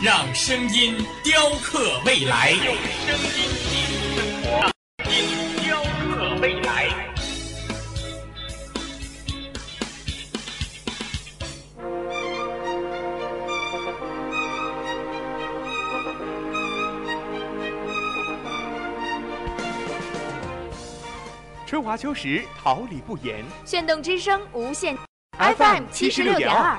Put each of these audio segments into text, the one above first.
让声音雕刻未来。用声音记录生活，让声音雕刻未来。春华秋实，桃李不言。炫动之声，无限 FM 七十六点二。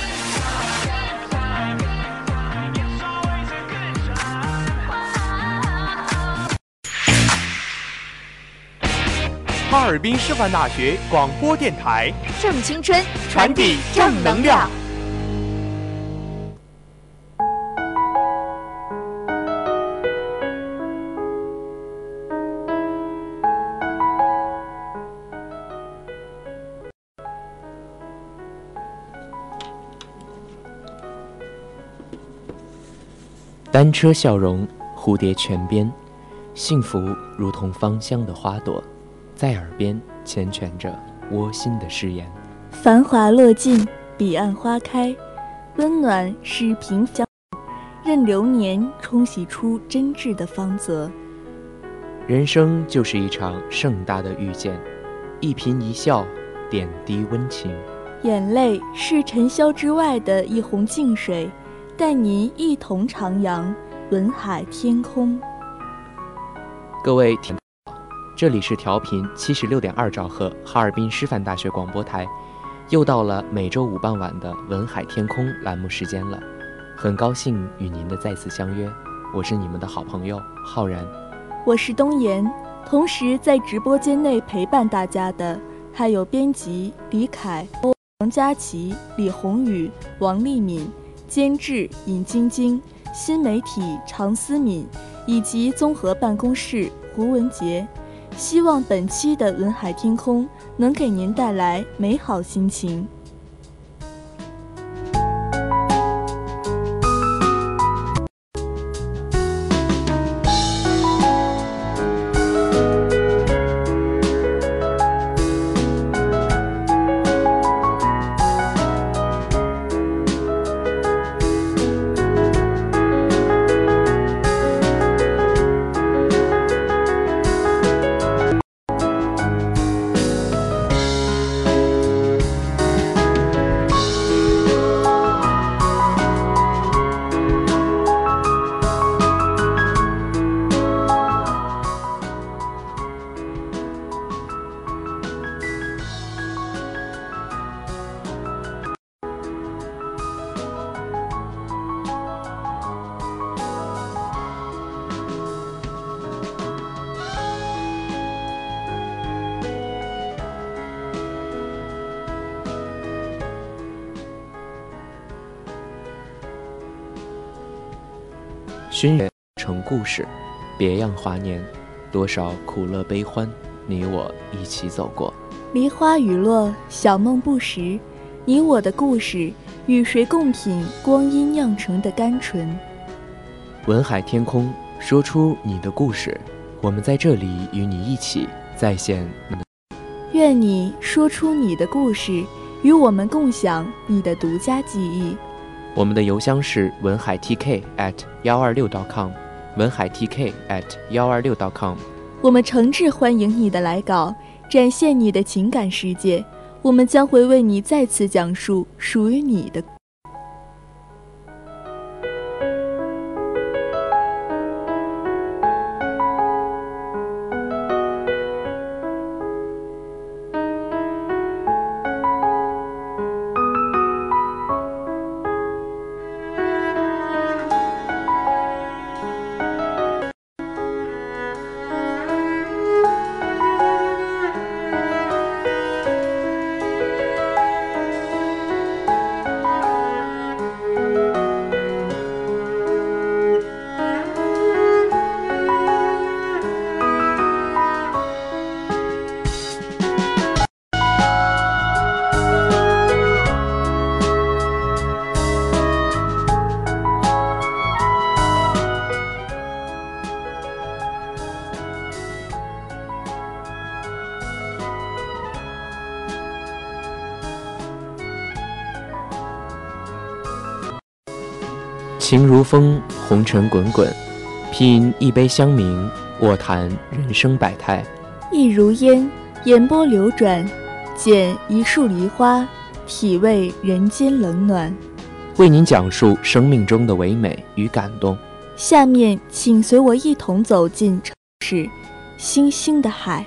哈尔滨师范大学广播电台正青春，传递正能量。单车笑容，蝴蝶泉边，幸福如同芳香的花朵，在耳边缱绻着窝心的誓言。繁华落尽，彼岸花开，温暖是平江，任流年冲洗出真挚的芳泽。人生就是一场盛大的遇见，一颦一笑，点滴温情。眼泪是尘嚣之外的一泓净水，带您一同徜徉文海天空。各位听，这里是调频七十六点二兆赫哈尔滨师范大学广播台，又到了每周五傍晚的文海天空栏目时间了，很高兴与您的再次相约，我是你们的好朋友浩然。我是东岩，同时在直播间内陪伴大家的还有编辑李凯、王佳琪、李宏宇、王丽敏，监制尹晶晶，新媒体常思敏，以及综合办公室胡文杰。希望本期的文海天空能给您带来美好心情。熏人成故事，别样华年，多少苦乐悲欢，你我一起走过。梨花雨落，小梦不识，你我的故事，与谁共品光阴酿成的甘醇？文海天空，说出你的故事，我们在这里与你一起再现。愿你说出你的故事，与我们共享你的独家记忆。我们的邮箱是文海 TK at 幺二六 .com，文海 TK at 幺二六 .com。我们诚挚欢迎你的来稿，展现你的情感世界。我们将会为你再次讲述属于你的。情如风，红尘滚滚，品一杯香茗，卧谈人生百态。意如烟，眼波流转，剪一束梨花，体味人间冷暖。为您讲述生命中的唯美与感动。下面，请随我一同走进城市，星星的海。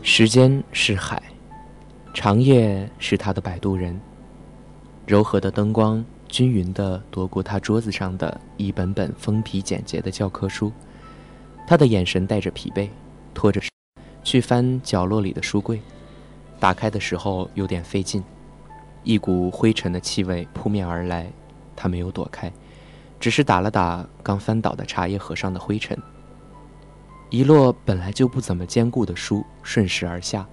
时间是海，长夜是他的摆渡人。柔和的灯光均匀地夺过他桌子上的一本本封皮简洁的教科书，他的眼神带着疲惫，拖着去翻角落里的书柜，打开的时候有点费劲，一股灰尘的气味扑面而来，他没有躲开，只是打了打刚翻倒的茶叶盒上的灰尘，一摞本来就不怎么坚固的书顺势而下，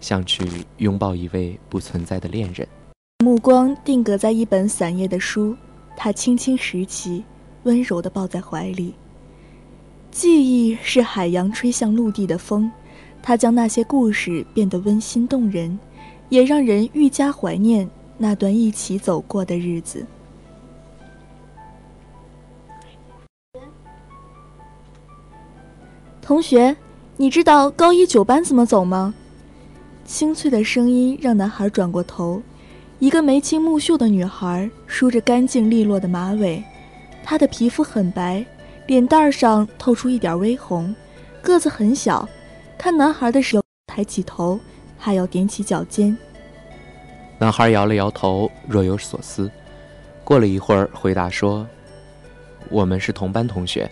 像去拥抱一位不存在的恋人。目光定格在一本散页的书，他轻轻拾起，温柔地抱在怀里。记忆是海洋吹向陆地的风，它将那些故事变得温馨动人，也让人愈加怀念那段一起走过的日子。同学，你知道高一九班怎么走吗？清脆的声音让男孩转过头。一个眉清目秀的女孩梳着干净利落的马尾，她的皮肤很白，脸蛋上透出一点微红，个子很小。看男孩的时候，抬起头，还要踮起脚尖。男孩摇了摇头，若有所思。过了一会儿，回答说：“我们是同班同学，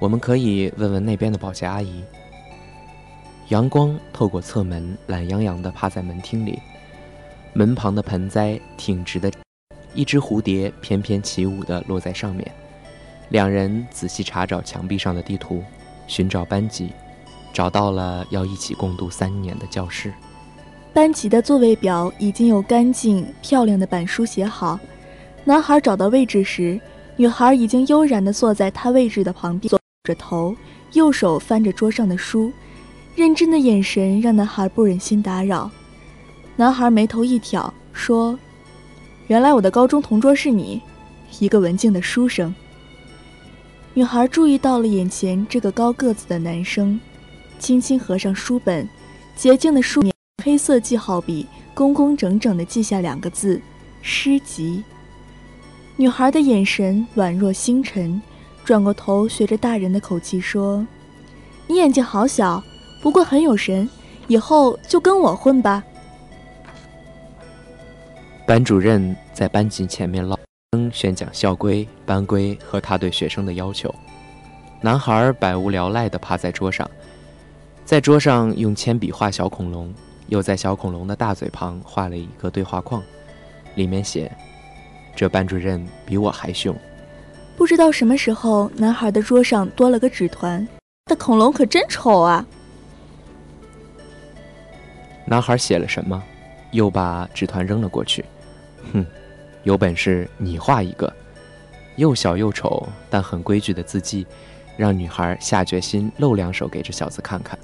我们可以问问那边的保洁阿姨。”阳光透过侧门，懒洋洋地趴在门厅里。门旁的盆栽挺直的，一只蝴蝶翩翩起舞地落在上面。两人仔细查找墙壁上的地图，寻找班级，找到了要一起共度三年的教室。班级的座位表已经有干净漂亮的板书写好。男孩找到位置时，女孩已经悠然地坐在他位置的旁边，坐着头，右手翻着桌上的书，认真的眼神让男孩不忍心打扰。男孩眉头一挑，说：“原来我的高中同桌是你，一个文静的书生。”女孩注意到了眼前这个高个子的男生，轻轻合上书本，洁净的书，黑色记号笔工工整整地记下两个字：“诗集。”女孩的眼神宛若星辰，转过头，学着大人的口气说：“你眼睛好小，不过很有神，以后就跟我混吧。”班主任在班级前面唠，宣讲校规、班规和他对学生的要求。男孩百无聊赖地趴在桌上，在桌上用铅笔画小恐龙，又在小恐龙的大嘴旁画了一个对话框，里面写：“这班主任比我还凶。”不知道什么时候，男孩的桌上多了个纸团，的恐龙可真丑啊！男孩写了什么，又把纸团扔了过去。哼，有本事你画一个，又小又丑但很规矩的字迹，让女孩下决心露两手给这小子看看。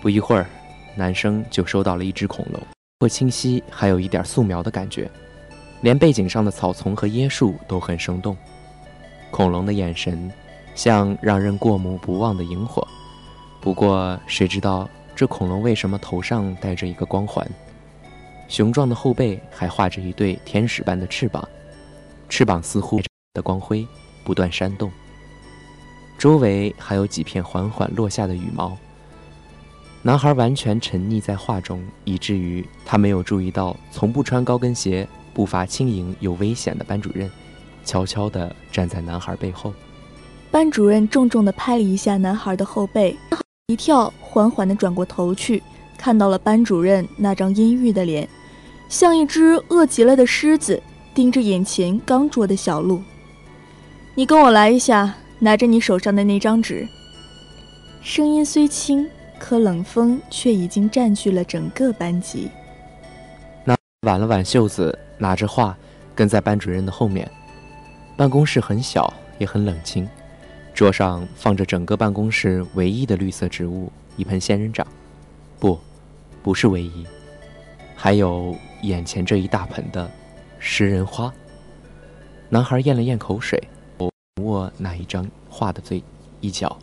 不一会儿，男生就收到了一只恐龙，不清晰，还有一点素描的感觉，连背景上的草丛和椰树都很生动。恐龙的眼神，像让人过目不忘的萤火。不过，谁知道这恐龙为什么头上戴着一个光环？雄壮的后背还画着一对天使般的翅膀，翅膀似乎的光辉不断扇动。周围还有几片缓缓落下的羽毛。男孩完全沉溺在画中，以至于他没有注意到从不穿高跟鞋、步伐轻盈又危险的班主任，悄悄地站在男孩背后。班主任重重地拍了一下男孩的后背，一跳，缓缓地转过头去，看到了班主任那张阴郁的脸。像一只饿极了的狮子，盯着眼前刚捉的小鹿。你跟我来一下，拿着你手上的那张纸。声音虽轻，可冷风却已经占据了整个班级。那挽了挽袖子，拿着画，跟在班主任的后面。办公室很小，也很冷清。桌上放着整个办公室唯一的绿色植物——一盆仙人掌。不，不是唯一。还有眼前这一大盆的食人花。男孩咽了咽口水，握那一张画的最一角。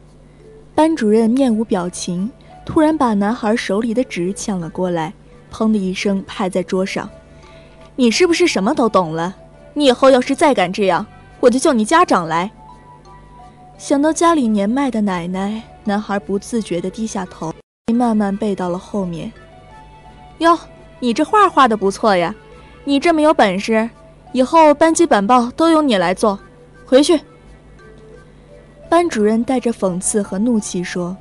班主任面无表情，突然把男孩手里的纸抢了过来，砰的一声拍在桌上。你是不是什么都懂了？你以后要是再敢这样，我就叫你家长来。想到家里年迈的奶奶，男孩不自觉地低下头，慢慢背到了后面。哟，你这画画的不错呀！你这么有本事，以后班级板报都由你来做。回去。班主任带着讽刺和怒气说：“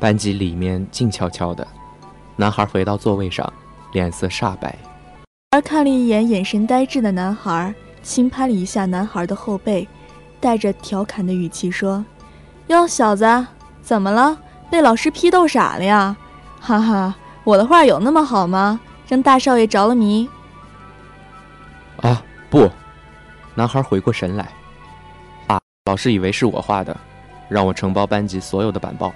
班级里面静悄悄的。”男孩回到座位上，脸色煞白。而看了一眼眼神呆滞的男孩，轻拍了一下男孩的后背，带着调侃的语气说：“哟，小子，怎么了？被老师批斗傻了呀？哈哈，我的画有那么好吗？让大少爷着了迷？”啊，不！男孩回过神来，啊，老师以为是我画的，让我承包班级所有的板报。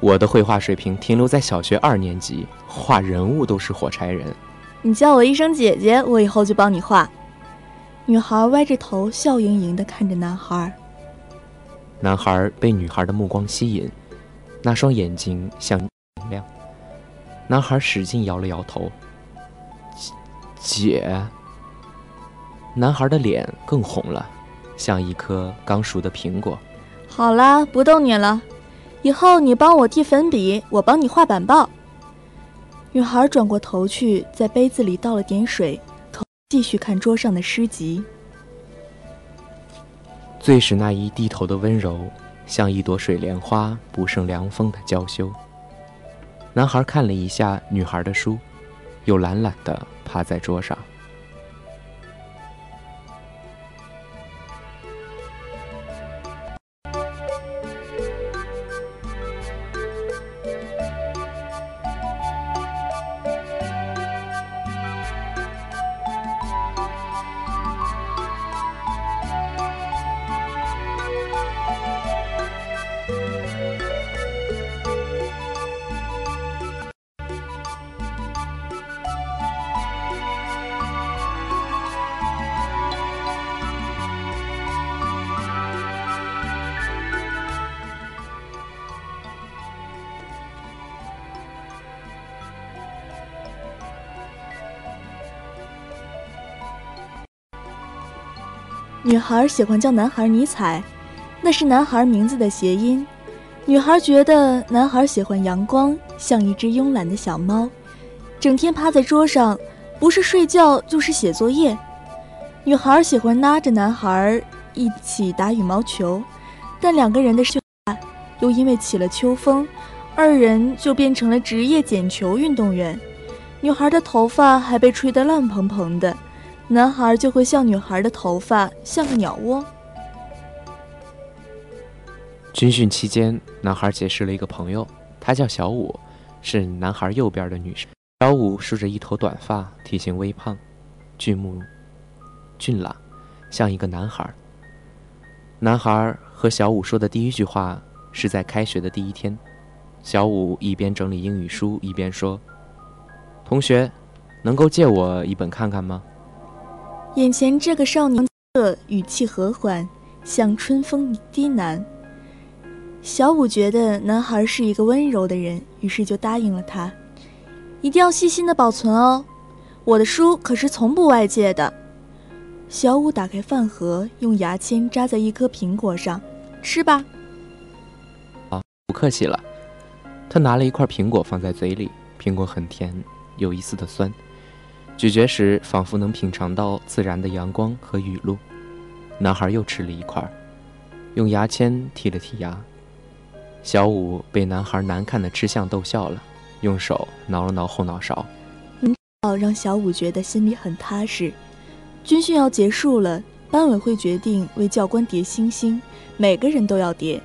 我的绘画水平停留在小学二年级，画人物都是火柴人。你叫我一声姐姐，我以后就帮你画。女孩歪着头，笑盈盈地看着男孩。男孩被女孩的目光吸引，那双眼睛像。男孩使劲摇了摇头。姐。男孩的脸更红了，像一颗刚熟的苹果。好啦，不逗你了，以后你帮我递粉笔，我帮你画板报。女孩转过头去，在杯子里倒了点水，头继续看桌上的诗集。最使那一低头的温柔，像一朵水莲花不胜凉风的娇羞。男孩看了一下女孩的书，又懒懒地趴在桌上。女孩喜欢叫男孩尼采，那是男孩名字的谐音。女孩觉得男孩喜欢阳光，像一只慵懒的小猫，整天趴在桌上，不是睡觉就是写作业。女孩喜欢拉着男孩一起打羽毛球，但两个人的事又因为起了秋风，二人就变成了职业捡球运动员。女孩的头发还被吹得乱蓬蓬的。男孩就会像女孩的头发像个鸟窝。军训期间，男孩结识了一个朋友，他叫小五，是男孩右边的女生。小五梳着一头短发，体型微胖，俊目俊朗，像一个男孩。男孩和小五说的第一句话是在开学的第一天。小五一边整理英语书，一边说：“同学，能够借我一本看看吗？”眼前这个少年的语气和缓，像春风低喃。小五觉得男孩是一个温柔的人，于是就答应了他。一定要细心的保存哦，我的书可是从不外借的。小五打开饭盒，用牙签扎在一颗苹果上，吃吧。啊，不客气了。他拿了一块苹果放在嘴里，苹果很甜，有一丝的酸。咀嚼时，仿佛能品尝到自然的阳光和雨露。男孩又吃了一块，用牙签剔了剔牙。小五被男孩难看的吃相逗笑了，用手挠了挠后脑勺。让小五觉得心里很踏实。军训要结束了，班委会决定为教官叠星星，每个人都要叠。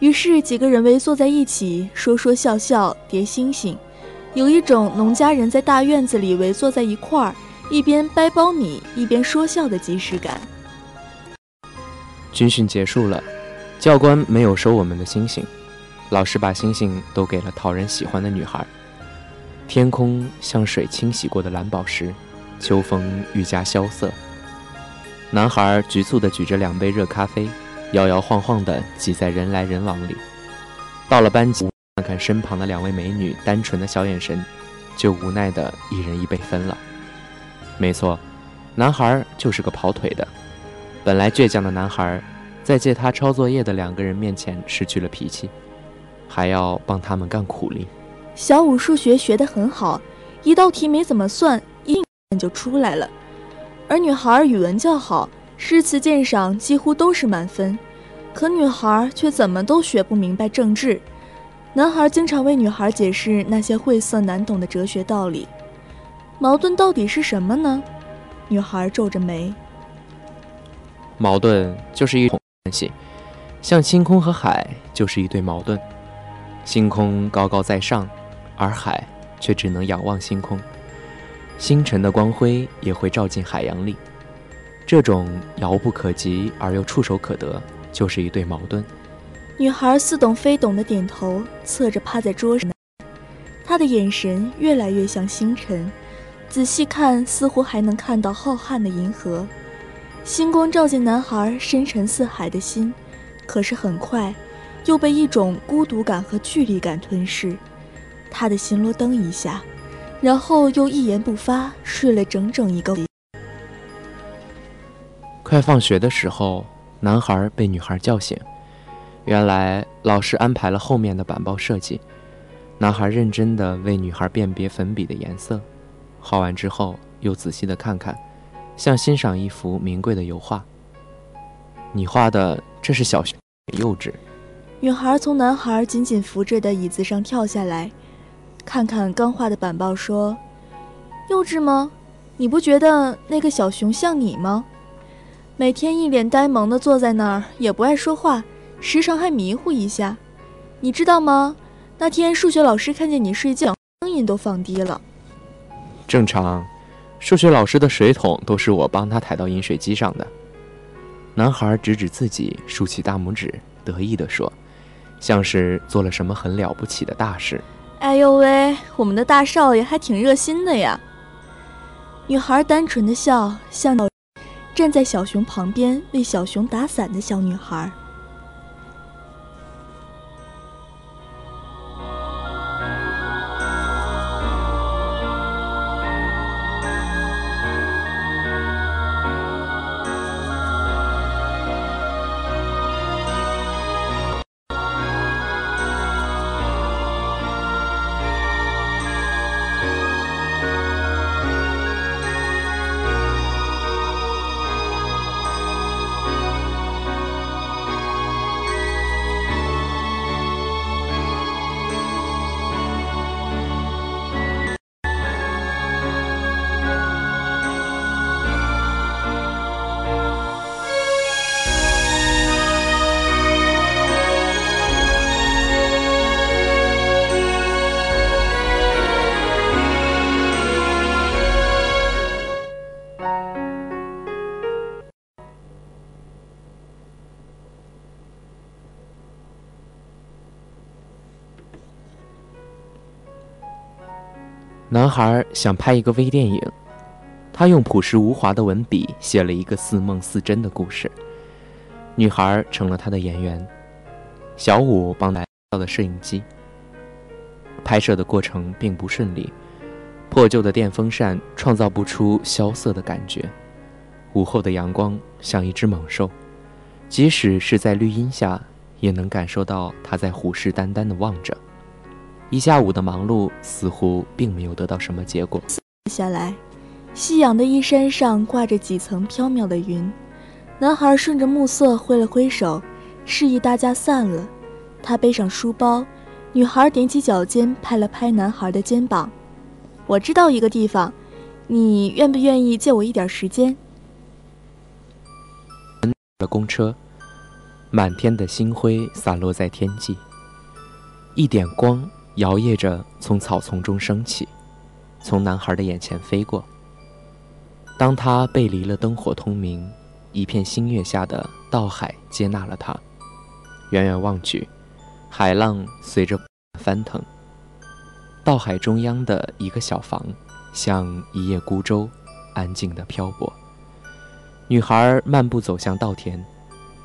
于是几个人围坐在一起，说说笑笑，叠星星。有一种农家人在大院子里围坐在一块儿，一边掰苞米一边说笑的即视感。军训结束了，教官没有收我们的星星，老师把星星都给了讨人喜欢的女孩。天空像水清洗过的蓝宝石，秋风愈加萧瑟。男孩局促地举着两杯热咖啡，摇摇晃晃地挤在人来人往里。到了班级，看看身旁的两位美女单纯的小眼神，就无奈地一人一杯分了。没错，男孩就是个跑腿的。本来倔强的男孩，在借他抄作业的两个人面前失去了脾气，还要帮他们干苦力。小五数学学得很好，一道题没怎么算，一眼就出来了。而女孩语文较好，诗词鉴赏几乎都是满分。可女孩却怎么都学不明白政治。男孩经常为女孩解释那些晦涩难懂的哲学道理。矛盾到底是什么呢？女孩皱着眉。矛盾就是一种关系，像星空和海就是一对矛盾。星空高高在上，而海却只能仰望星空。星辰的光辉也会照进海洋里。这种遥不可及而又触手可得，就是一对矛盾。女孩似懂非懂的点头，侧着趴在桌上，她的眼神越来越像星辰，仔细看似乎还能看到浩瀚的银河。星光照进男孩深沉似海的心，可是很快，又被一种孤独感和距离感吞噬。他的心咯噔一下，然后又一言不发，睡了整整一个。快放学的时候，男孩被女孩叫醒。原来老师安排了后面的板报设计。男孩认真地为女孩辨别粉笔的颜色，画完之后又仔细地看看。像欣赏一幅名贵的油画。你画的这是小学幼稚。女孩从男孩紧紧扶着的椅子上跳下来，看看刚画的板报，说：“幼稚吗？你不觉得那个小熊像你吗？每天一脸呆萌的坐在那儿，也不爱说话，时常还迷糊一下。你知道吗？那天数学老师看见你睡觉，声音都放低了。正常。”数学老师的水桶都是我帮他抬到饮水机上的。男孩指指自己，竖起大拇指，得意地说：“像是做了什么很了不起的大事。”哎呦喂，我们的大少爷还挺热心的呀。女孩单纯的笑，像站在小熊旁边为小熊打伞的小女孩。男孩想拍一个微电影，他用朴实无华的文笔写了一个似梦似真的故事。女孩成了他的演员，小五帮来到了摄影机。拍摄的过程并不顺利，破旧的电风扇创造不出萧瑟的感觉。午后的阳光像一只猛兽，即使是在绿荫下，也能感受到它在虎视眈眈地望着。一下午的忙碌似乎并没有得到什么结果。下来，夕阳的衣衫上挂着几层飘渺的云。男孩顺着暮色挥了挥手，示意大家散了。他背上书包，女孩踮起脚尖拍了拍男孩的肩膀：“我知道一个地方，你愿不愿意借我一点时间？”的公车，满天的星辉洒落在天际，一点光。摇曳着从草丛中升起，从男孩的眼前飞过。当他背离了灯火通明，一片星月下的道海接纳了他。远远望去，海浪随着翻腾。道海中央的一个小房，像一叶孤舟，安静的漂泊。女孩漫步走向稻田，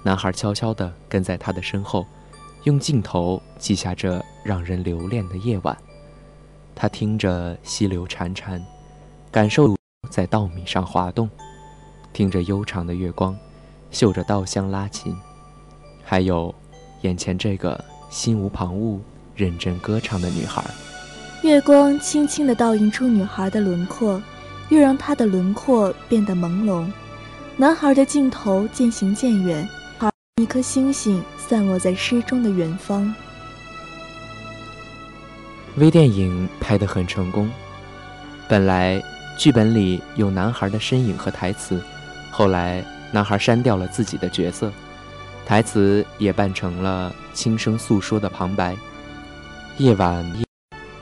男孩悄悄地跟在她的身后，用镜头记下这让人留恋的夜晚。他听着溪流潺潺，感受在稻米上滑动，听着悠长的月光，嗅着稻香拉琴，还有眼前这个心无旁骛、认真歌唱的女孩。月光轻轻地倒映出女孩的轮廓，又让她的轮廓变得朦胧。男孩的镜头渐行渐远，一颗星星散落在诗中的远方。微电影拍得很成功。本来剧本里有男孩的身影和台词，后来男孩删掉了自己的角色，台词也扮成了轻声诉说的旁白。夜晚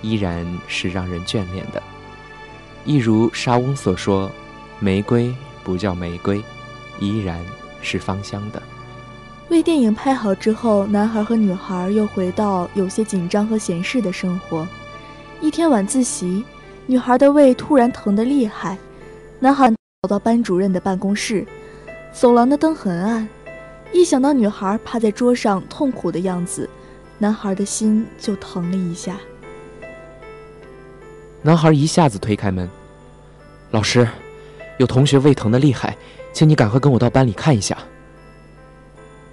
依然是让人眷恋的，一如莎翁所说：“玫瑰不叫玫瑰，依然是芳香的。”微电影拍好之后，男孩和女孩又回到有些紧张和闲适的生活。一天晚自习，女孩的胃突然疼得厉害，男孩跑到班主任的办公室。走廊的灯很暗，一想到女孩趴在桌上痛苦的样子，男孩的心就疼了一下。男孩一下子推开门：“老师，有同学胃疼得厉害，请你赶快跟我到班里看一下。”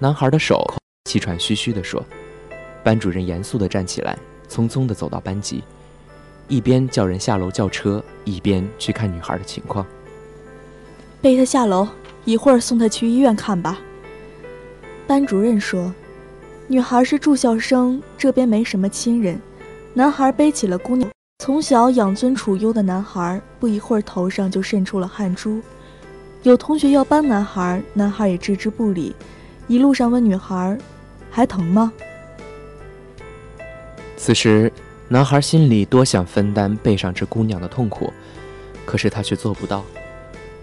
男孩的手气喘吁吁地说：“班主任严肃地站起来，匆匆地走到班级，一边叫人下楼叫车，一边去看女孩的情况。背他下楼，一会儿送他去医院看吧。”班主任说：“女孩是住校生，这边没什么亲人。”男孩背起了姑娘。从小养尊处优的男孩，不一会儿头上就渗出了汗珠。有同学要帮男孩，男孩也置之不理。一路上问女孩：“还疼吗？”此时，男孩心里多想分担背上这姑娘的痛苦，可是他却做不到。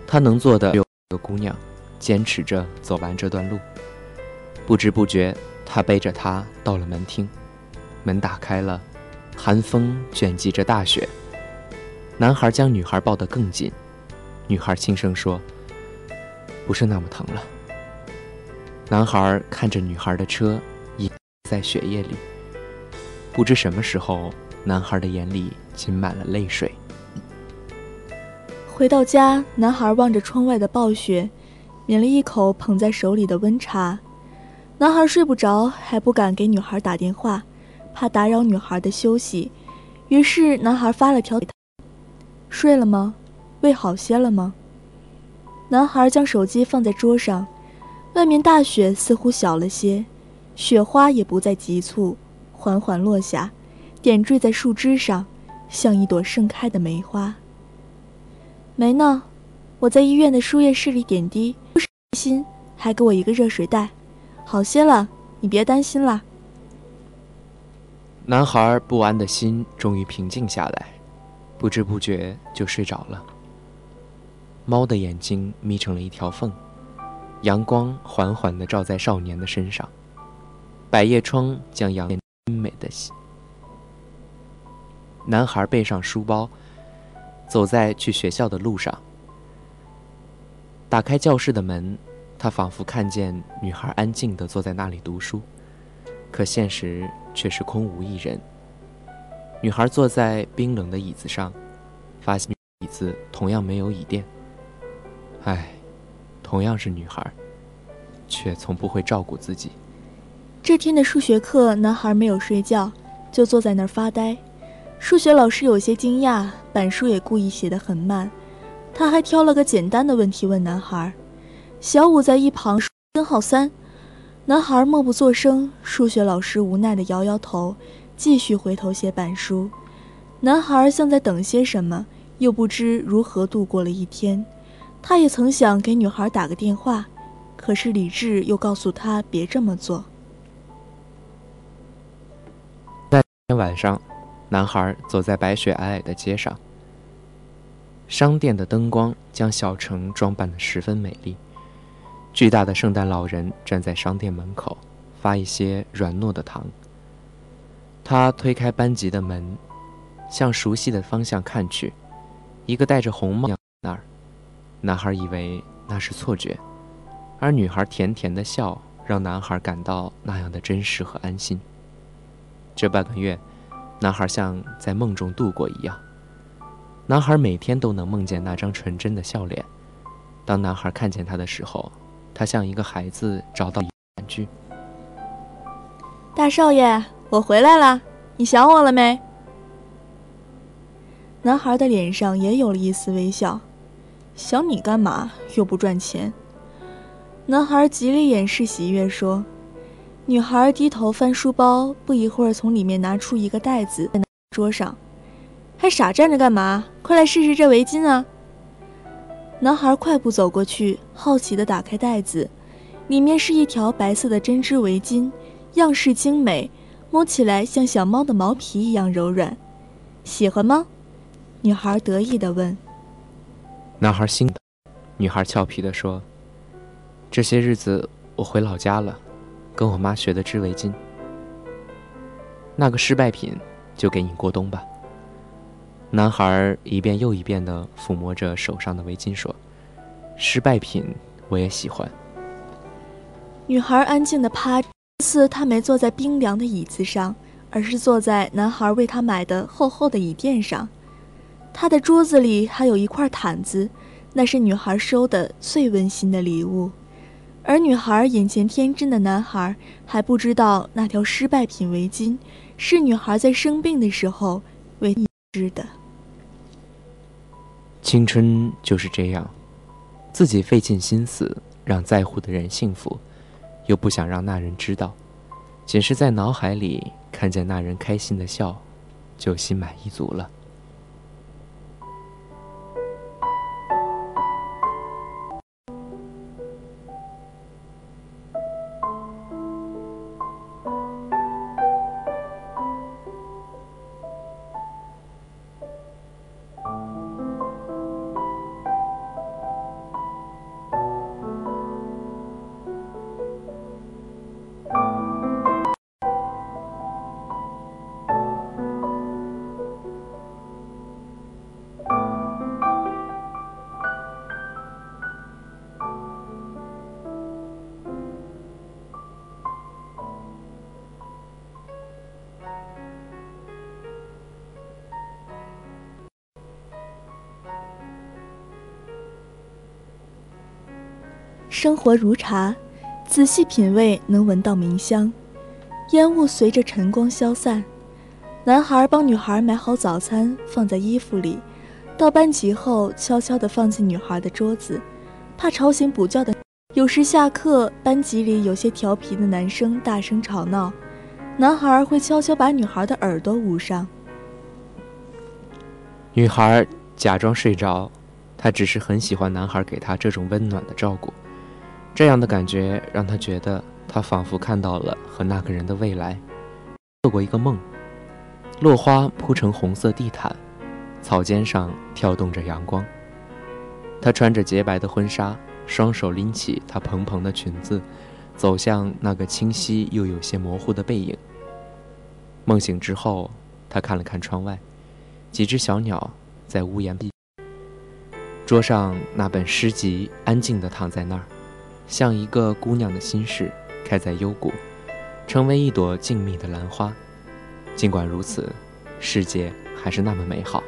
他能做的，有个姑娘，坚持着走完这段路。不知不觉，他背着她到了门厅，门打开了，寒风卷积着大雪。男孩将女孩抱得更紧，女孩轻声说：“不是那么疼了。”男孩看着女孩的车，倚在雪夜里。不知什么时候，男孩的眼里噙满了泪水。回到家，男孩望着窗外的暴雪，抿了一口捧在手里的温茶。男孩睡不着，还不敢给女孩打电话，怕打扰女孩的休息。于是，男孩发了条：“睡了吗？胃好些了吗？”男孩将手机放在桌上。外面大雪似乎小了些，雪花也不再急促，缓缓落下，点缀在树枝上，像一朵盛开的梅花。没呢，我在医院的输液室里点滴，心还给我一个热水袋，好些了，你别担心啦。男孩不安的心终于平静下来，不知不觉就睡着了。猫的眼睛眯成了一条缝。阳光缓缓地照在少年的身上，百叶窗将阳美的。男孩背上书包，走在去学校的路上。打开教室的门，他仿佛看见女孩安静地坐在那里读书，可现实却是空无一人。女孩坐在冰冷的椅子上，发现椅子同样没有椅垫。唉。同样是女孩，却从不会照顾自己。这天的数学课，男孩没有睡觉，就坐在那儿发呆。数学老师有些惊讶，板书也故意写得很慢。他还挑了个简单的问题问男孩。小五在一旁根号三。男孩默不作声。数学老师无奈地摇摇头，继续回头写板书。男孩像在等些什么，又不知如何度过了一天。他也曾想给女孩打个电话，可是理智又告诉他别这么做。那天晚上，男孩走在白雪皑皑的街上，商店的灯光将小城装扮得十分美丽。巨大的圣诞老人站在商店门口，发一些软糯的糖。他推开班级的门，向熟悉的方向看去，一个戴着红帽那儿。男孩以为那是错觉，而女孩甜甜的笑让男孩感到那样的真实和安心。这半个月，男孩像在梦中度过一样。男孩每天都能梦见那张纯真的笑脸。当男孩看见他的时候，他像一个孩子找到玩具。大少爷，我回来了，你想我了没？男孩的脸上也有了一丝微笑。想你干嘛？又不赚钱。男孩极力掩饰喜悦说。女孩低头翻书包，不一会儿从里面拿出一个袋子，在桌上。还傻站着干嘛？快来试试这围巾啊！男孩快步走过去，好奇地打开袋子，里面是一条白色的针织围巾，样式精美，摸起来像小猫的毛皮一样柔软。喜欢吗？女孩得意地问。男孩心疼，女孩俏皮地说：“这些日子我回老家了，跟我妈学的织围巾。那个失败品就给你过冬吧。”男孩一遍又一遍地抚摸着手上的围巾，说：“失败品我也喜欢。”女孩安静地趴，这次她没坐在冰凉的椅子上，而是坐在男孩为她买的厚厚的椅垫上。他的桌子里还有一块毯子，那是女孩收的最温馨的礼物。而女孩眼前天真的男孩还不知道，那条失败品围巾是女孩在生病的时候为你织的。青春就是这样，自己费尽心思让在乎的人幸福，又不想让那人知道，仅是在脑海里看见那人开心的笑，就心满意足了。生活如茶，仔细品味能闻到茗香。烟雾随着晨光消散。男孩帮女孩买好早餐，放在衣服里。到班级后，悄悄地放进女孩的桌子，怕吵醒补觉的。有时下课，班级里有些调皮的男生大声吵闹，男孩会悄悄把女孩的耳朵捂上。女孩假装睡着，她只是很喜欢男孩给她这种温暖的照顾。这样的感觉让他觉得，他仿佛看到了和那个人的未来。做过一个梦，落花铺成红色地毯，草尖上跳动着阳光。她穿着洁白的婚纱，双手拎起她蓬蓬的裙子，走向那个清晰又有些模糊的背影。梦醒之后，他看了看窗外，几只小鸟在屋檐壁。桌上那本诗集安静地躺在那儿。像一个姑娘的心事，开在幽谷，成为一朵静谧的兰花。尽管如此，世界还是那么美好。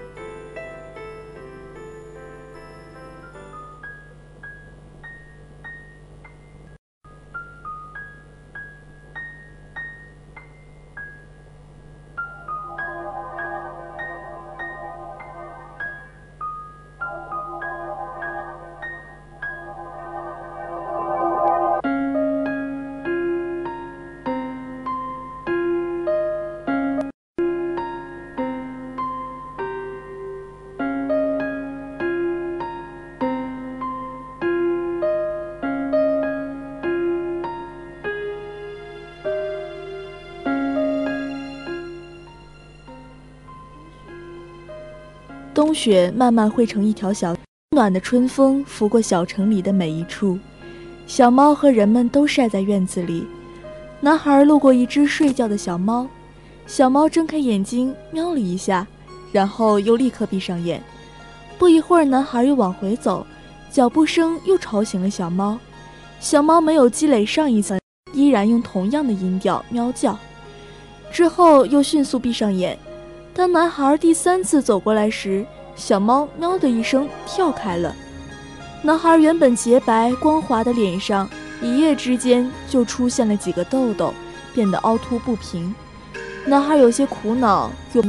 冬雪慢慢汇成一条小，暖的春风拂过小城里的每一处，小猫和人们都晒在院子里。男孩路过一只睡觉的小猫，小猫睁开眼睛喵了一下，然后又立刻闭上眼。不一会儿，男孩又往回走，脚步声又吵醒了小猫。小猫没有积累上一层，依然用同样的音调喵叫，之后又迅速闭上眼。当男孩第三次走过来时，小猫喵的一声跳开了。男孩原本洁白光滑的脸上，一夜之间就出现了几个痘痘，变得凹凸不平。男孩有些苦恼，又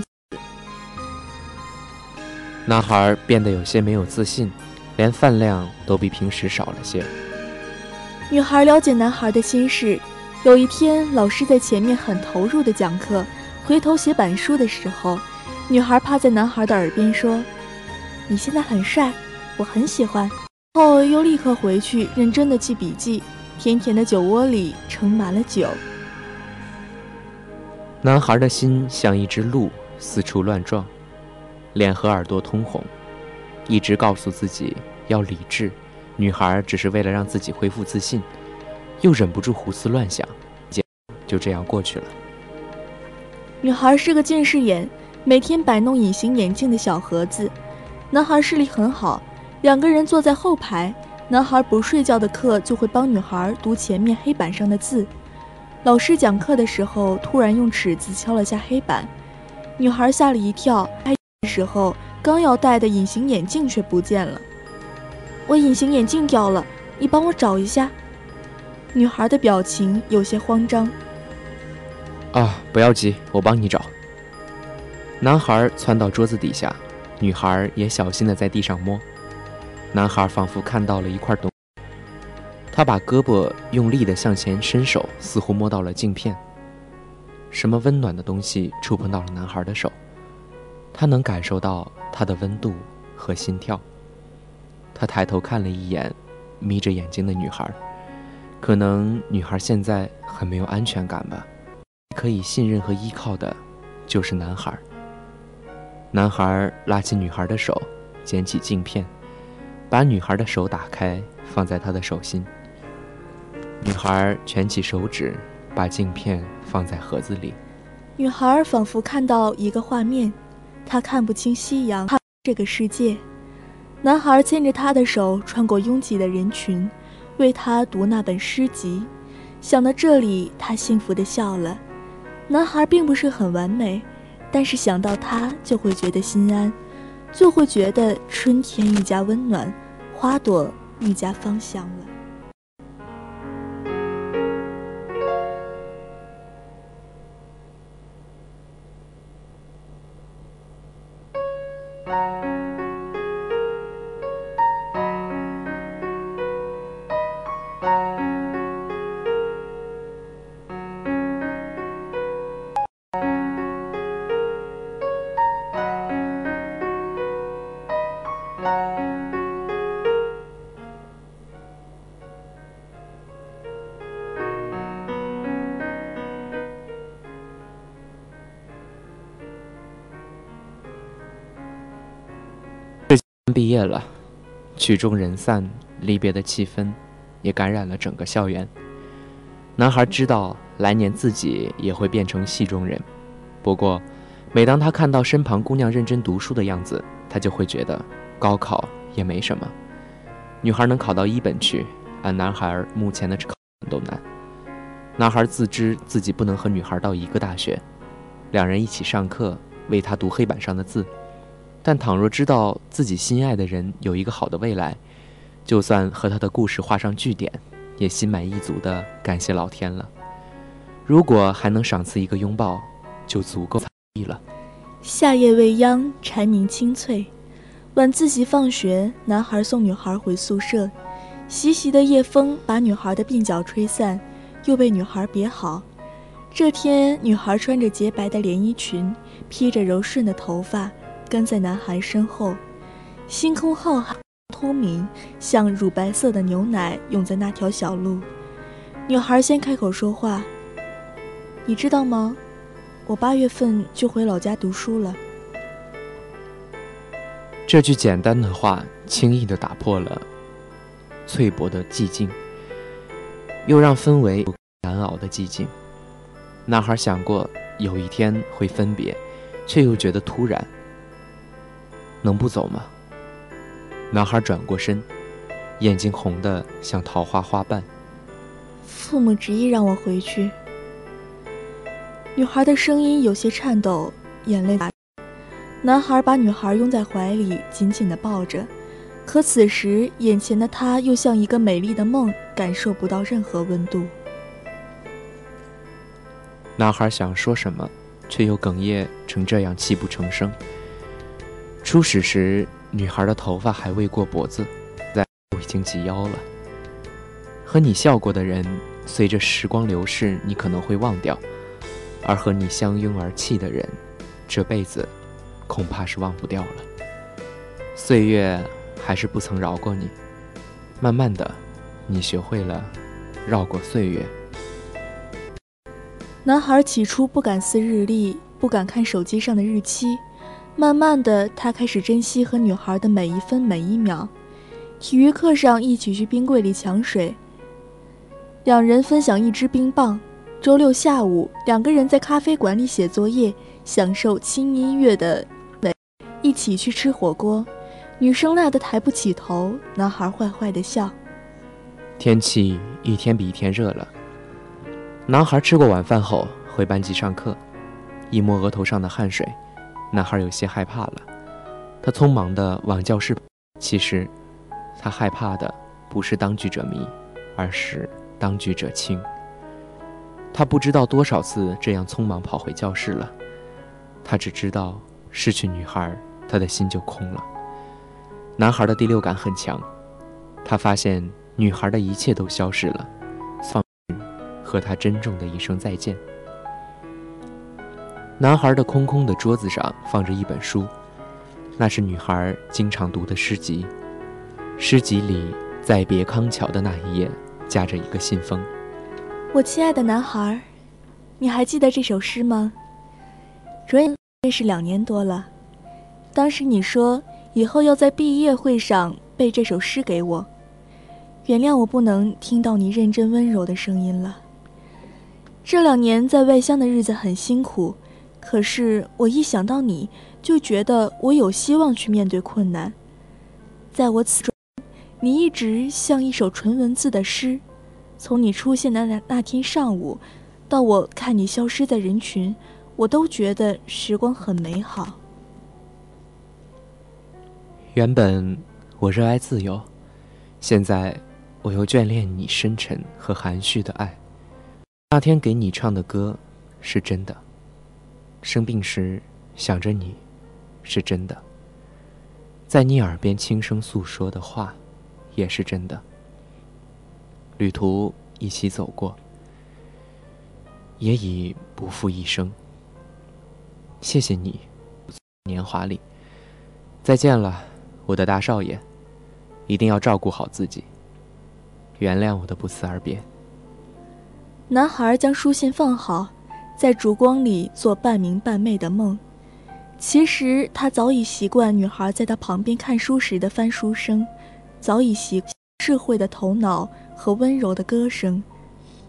男孩变得有些没有自信，连饭量都比平时少了些。女孩了解男孩的心事。有一天，老师在前面很投入的讲课，回头写板书的时候，女孩趴在男孩的耳边说：“你现在很帅，我很喜欢。”后又立刻回去认真的记笔记。甜甜的酒窝里盛满了酒。男孩的心像一只鹿，四处乱撞，脸和耳朵通红，一直告诉自己要理智。女孩只是为了让自己恢复自信，又忍不住胡思乱想，就这样过去了。女孩是个近视眼，每天摆弄隐形眼镜的小盒子。男孩视力很好，两个人坐在后排，男孩不睡觉的课就会帮女孩读前面黑板上的字。老师讲课的时候突然用尺子敲了下黑板，女孩吓了一跳，拍的时候刚要戴的隐形眼镜却不见了。我隐形眼镜掉了，你帮我找一下。女孩的表情有些慌张。啊，不要急，我帮你找。男孩窜到桌子底下，女孩也小心地在地上摸。男孩仿佛看到了一块东，他把胳膊用力地向前伸手，似乎摸到了镜片。什么温暖的东西触碰到了男孩的手，他能感受到它的温度和心跳。他抬头看了一眼，眯着眼睛的女孩。可能女孩现在很没有安全感吧。可以信任和依靠的，就是男孩。男孩拉起女孩的手，捡起镜片，把女孩的手打开，放在她的手心。女孩蜷起手指，把镜片放在盒子里。女孩仿佛看到一个画面，她看不清夕阳，看这个世界。男孩牵着她的手，穿过拥挤的人群，为她读那本诗集。想到这里，她幸福地笑了。男孩并不是很完美，但是想到他，就会觉得心安，就会觉得春天愈加温暖，花朵愈加芳香了。了，曲终人散，离别的气氛也感染了整个校园。男孩知道来年自己也会变成戏中人，不过，每当他看到身旁姑娘认真读书的样子，他就会觉得高考也没什么。女孩能考到一本去，按男孩目前的考都难。男孩自知自己不能和女孩到一个大学，两人一起上课，为他读黑板上的字。但倘若知道自己心爱的人有一个好的未来，就算和他的故事画上句点，也心满意足的感谢老天了。如果还能赏赐一个拥抱，就足够了。夏夜未央，蝉鸣清脆。晚自习放学，男孩送女孩回宿舍，习习的夜风把女孩的鬓角吹散，又被女孩别好。这天，女孩穿着洁白的连衣裙，披着柔顺的头发。跟在男孩身后，星空浩瀚通明，像乳白色的牛奶涌在那条小路。女孩先开口说话：“你知道吗？我八月份就回老家读书了。”这句简单的话，轻易地打破了脆薄的寂静，又让氛围难熬的寂静。男孩想过有一天会分别，却又觉得突然。能不走吗？男孩转过身，眼睛红得像桃花花瓣。父母执意让我回去。女孩的声音有些颤抖，眼泪。男孩把女孩拥在怀里，紧紧地抱着。可此时，眼前的她又像一个美丽的梦，感受不到任何温度。男孩想说什么，却又哽咽成这样，泣不成声。初始时，女孩的头发还未过脖子，在已经及腰了。和你笑过的人，随着时光流逝，你可能会忘掉；而和你相拥而泣的人，这辈子恐怕是忘不掉了。岁月还是不曾饶过你，慢慢的，你学会了绕过岁月。男孩起初不敢撕日历，不敢看手机上的日期，慢慢的，他开始珍惜和女孩的每一分每一秒。体育课上一起去冰柜里抢水，两人分享一支冰棒。周六下午，两个人在咖啡馆里写作业，享受轻音乐的美，一起去吃火锅。女生辣得抬不起头，男孩坏坏的笑。天气一天比一天热了。男孩吃过晚饭后回班级上课，一摸额头上的汗水，男孩有些害怕了。他匆忙地往教室。其实，他害怕的不是当局者迷，而是当局者清。他不知道多少次这样匆忙跑回教室了。他只知道失去女孩，他的心就空了。男孩的第六感很强，他发现女孩的一切都消失了。放和他珍重的一声再见。男孩的空空的桌子上放着一本书，那是女孩经常读的诗集。诗集里，在别康桥的那一页，夹着一个信封。我亲爱的男孩，你还记得这首诗吗？转眼这是两年多了。当时你说以后要在毕业会上背这首诗给我。原谅我不能听到你认真温柔的声音了。这两年在外乡的日子很辛苦，可是我一想到你，就觉得我有希望去面对困难。在我此中，你一直像一首纯文字的诗，从你出现的那那天上午，到我看你消失在人群，我都觉得时光很美好。原本我热爱自由，现在我又眷恋你深沉和含蓄的爱。那天给你唱的歌，是真的；生病时想着你，是真的；在你耳边轻声诉说的话，也是真的。旅途一起走过，也已不负一生。谢谢你，年华里，再见了，我的大少爷，一定要照顾好自己。原谅我的不辞而别。男孩将书信放好，在烛光里做半明半昧的梦。其实他早已习惯女孩在他旁边看书时的翻书声，早已习智慧的头脑和温柔的歌声，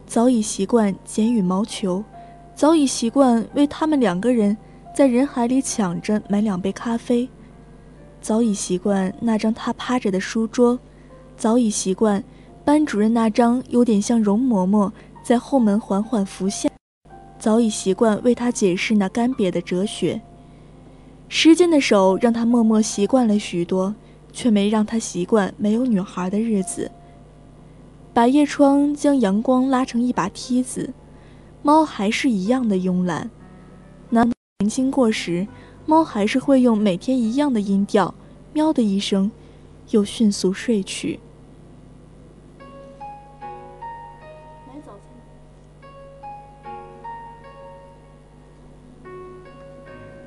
早已习惯捡羽毛球，早已习惯为他们两个人在人海里抢着买两杯咖啡，早已习惯那张他趴着的书桌，早已习惯班主任那张有点像容嬷嬷。在后门缓缓浮现，早已习惯为他解释那干瘪的哲学。时间的手让他默默习惯了许多，却没让他习惯没有女孩的日子。百叶窗将阳光拉成一把梯子，猫还是一样的慵懒。那人经过时，猫还是会用每天一样的音调，喵的一声，又迅速睡去。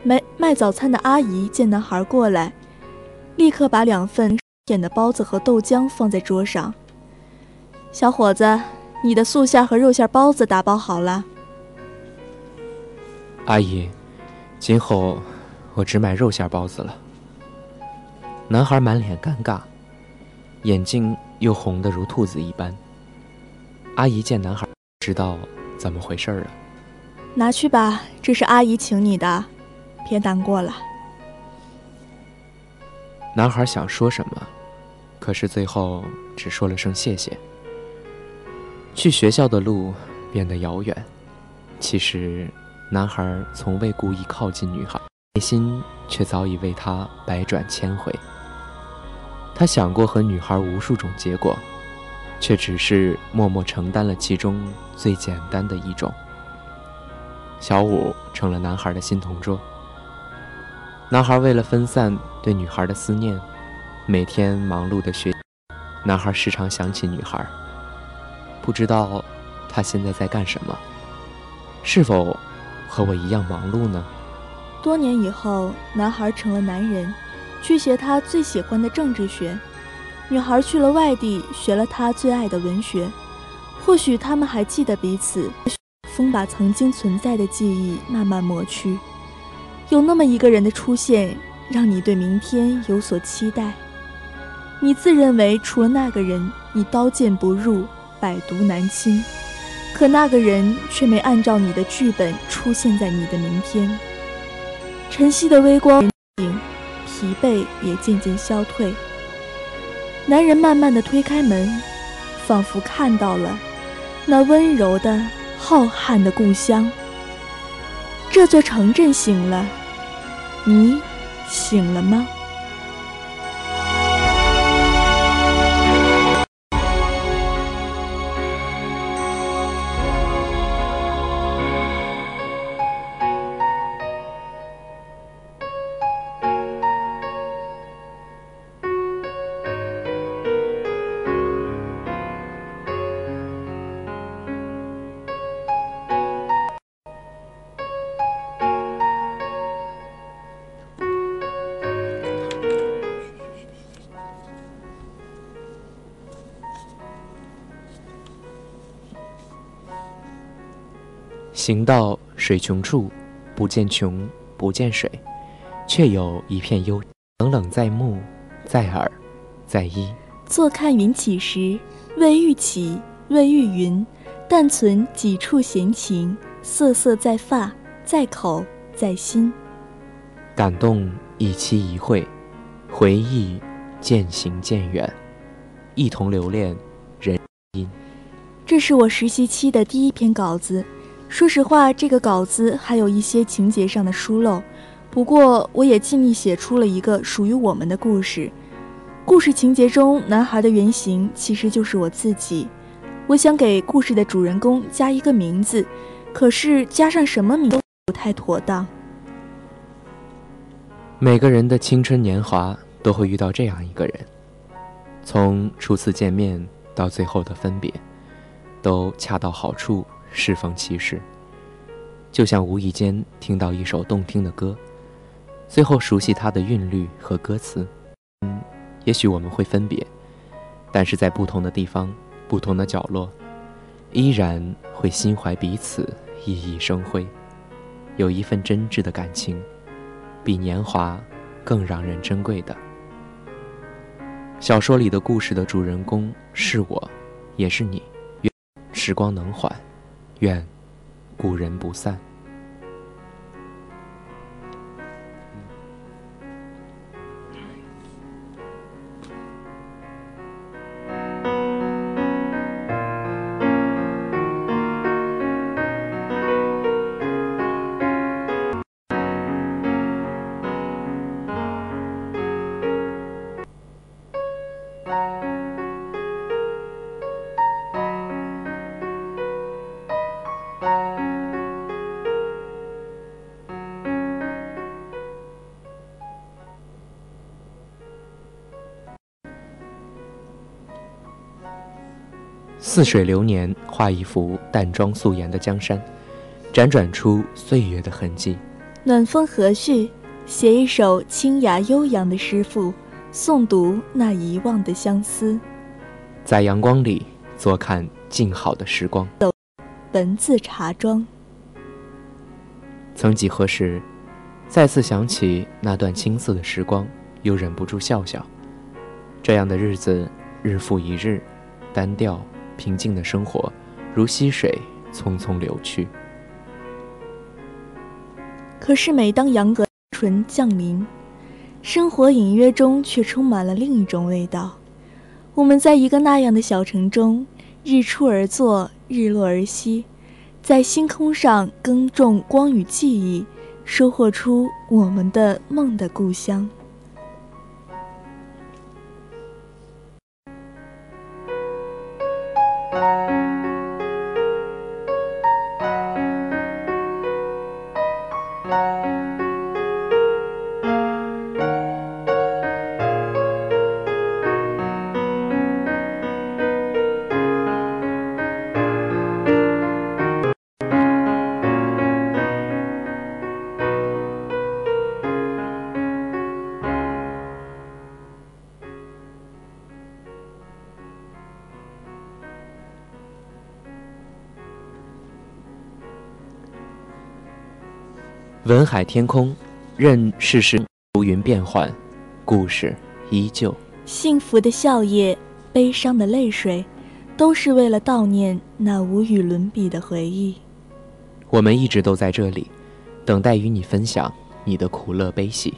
卖卖早餐的阿姨见男孩过来，立刻把两份点的包子和豆浆放在桌上。小伙子，你的素馅和肉馅包子打包好了。阿姨，今后我只买肉馅包子了。男孩满脸尴尬，眼睛又红得如兔子一般。阿姨见男孩，知道怎么回事了。拿去吧，这是阿姨请你的。别难过了。男孩想说什么，可是最后只说了声谢谢。去学校的路变得遥远，其实男孩从未故意靠近女孩，内心却早已为她百转千回。他想过和女孩无数种结果，却只是默默承担了其中最简单的一种。小五成了男孩的新同桌。男孩为了分散对女孩的思念，每天忙碌的学。男孩时常想起女孩，不知道她现在在干什么，是否和我一样忙碌呢？多年以后，男孩成了男人，去学他最喜欢的政治学；女孩去了外地，学了他最爱的文学。或许他们还记得彼此。风把曾经存在的记忆慢慢抹去，有那么一个人的出现，让你对明天有所期待。你自认为除了那个人，你刀剑不入，百毒难侵，可那个人却没按照你的剧本出现在你的明天。晨曦的微光，疲惫也渐渐消退。男人慢慢的推开门，仿佛看到了那温柔的。浩瀚的故乡，这座城镇醒了，你醒了吗？行到水穷处，不见穷，不见水，却有一片幽。冷冷在目，在耳，在衣。坐看云起时，未欲起，未欲云，但存几处闲情，瑟瑟在发，在口，在心。感动一期一会，回忆渐行渐远，一同留恋人音。这是我实习期的第一篇稿子。说实话，这个稿子还有一些情节上的疏漏，不过我也尽力写出了一个属于我们的故事。故事情节中，男孩的原型其实就是我自己。我想给故事的主人公加一个名字，可是加上什么名都不太妥当。每个人的青春年华都会遇到这样一个人，从初次见面到最后的分别，都恰到好处。适逢其时，就像无意间听到一首动听的歌，最后熟悉它的韵律和歌词。嗯，也许我们会分别，但是在不同的地方、不同的角落，依然会心怀彼此，熠熠生辉。有一份真挚的感情，比年华更让人珍贵的。小说里的故事的主人公是我，也是你。愿时光能缓。愿故人不散。似水流年，画一幅淡妆素颜的江山，辗转出岁月的痕迹。暖风和煦，写一首清雅悠扬的诗赋，诵读那遗忘的相思。在阳光里，坐看静好的时光。文字茶庄。曾几何时，再次想起那段青涩的时光，又忍不住笑笑。这样的日子，日复一日，单调。平静的生活，如溪水匆匆流去。可是每当阳格纯降临，生活隐约中却充满了另一种味道。我们在一个那样的小城中，日出而作，日落而息，在星空上耕种光与记忆，收获出我们的梦的故乡。文海天空，任世事如云变幻，故事依旧。幸福的笑靥，悲伤的泪水，都是为了悼念那无与伦比的回忆。我们一直都在这里，等待与你分享你的苦乐悲喜。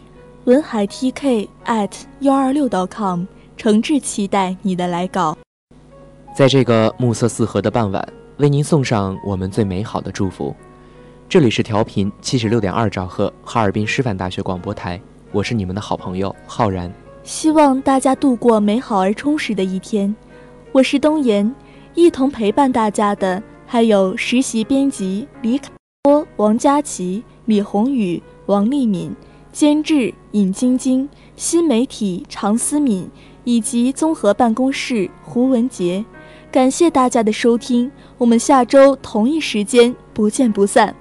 文海 TK at 幺二六 .com，诚挚期待你的来稿。在这个暮色四合的傍晚，为您送上我们最美好的祝福。这里是调频七十六点二兆赫，哈尔滨师范大学广播台，我是你们的好朋友浩然。希望大家度过美好而充实的一天。我是东岩，一同陪伴大家的还有实习编辑李凯波、王佳琪、李宏宇、王丽敏，监制尹晶晶，新媒体常思敏以及综合办公室胡文杰。感谢大家的收听，我们下周同一时间不见不散。